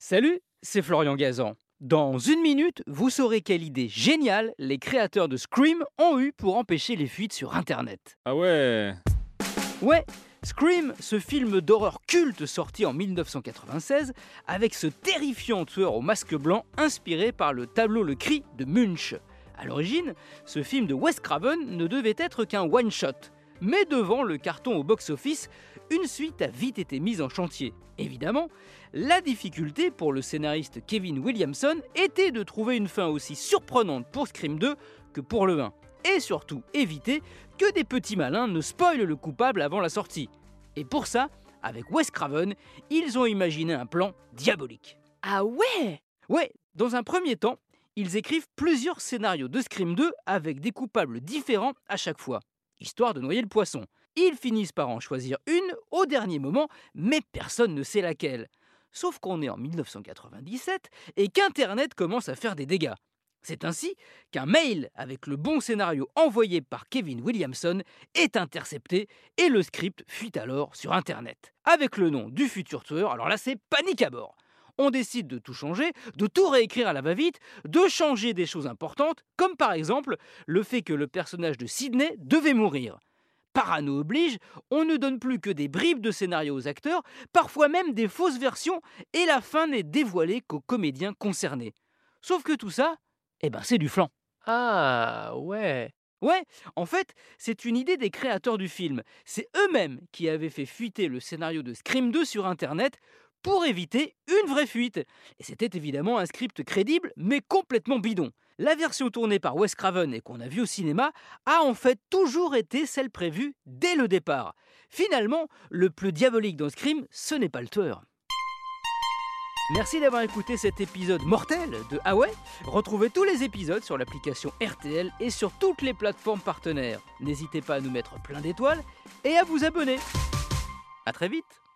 Salut, c'est Florian Gazan. Dans une minute, vous saurez quelle idée géniale les créateurs de Scream ont eu pour empêcher les fuites sur Internet. Ah ouais Ouais, Scream, ce film d'horreur culte sorti en 1996, avec ce terrifiant tueur au masque blanc inspiré par le tableau Le Cri de Munch. À l'origine, ce film de Wes Craven ne devait être qu'un one-shot. Mais devant le carton au box-office, une suite a vite été mise en chantier. Évidemment, la difficulté pour le scénariste Kevin Williamson était de trouver une fin aussi surprenante pour Scream 2 que pour le 1. Et surtout éviter que des petits malins ne spoilent le coupable avant la sortie. Et pour ça, avec Wes Craven, ils ont imaginé un plan diabolique. Ah ouais Ouais, dans un premier temps, ils écrivent plusieurs scénarios de Scream 2 avec des coupables différents à chaque fois, histoire de noyer le poisson. Ils finissent par en choisir une au dernier moment, mais personne ne sait laquelle. Sauf qu'on est en 1997 et qu'Internet commence à faire des dégâts. C'est ainsi qu'un mail avec le bon scénario envoyé par Kevin Williamson est intercepté et le script fuit alors sur Internet. Avec le nom du futur tueur, alors là c'est panique à bord. On décide de tout changer, de tout réécrire à la va-vite, de changer des choses importantes, comme par exemple le fait que le personnage de Sidney devait mourir. Parano oblige, on ne donne plus que des bribes de scénario aux acteurs, parfois même des fausses versions, et la fin n'est dévoilée qu'aux comédiens concernés. Sauf que tout ça, eh ben c'est du flan. Ah ouais Ouais, en fait, c'est une idée des créateurs du film. C'est eux-mêmes qui avaient fait fuiter le scénario de Scream 2 sur Internet pour éviter une vraie fuite. Et c'était évidemment un script crédible, mais complètement bidon. La version tournée par Wes Craven et qu'on a vue au cinéma a en fait toujours été celle prévue dès le départ. Finalement, le plus diabolique dans Scream, ce n'est pas le tueur. Merci d'avoir écouté cet épisode mortel de Ah Retrouvez tous les épisodes sur l'application RTL et sur toutes les plateformes partenaires. N'hésitez pas à nous mettre plein d'étoiles et à vous abonner. A très vite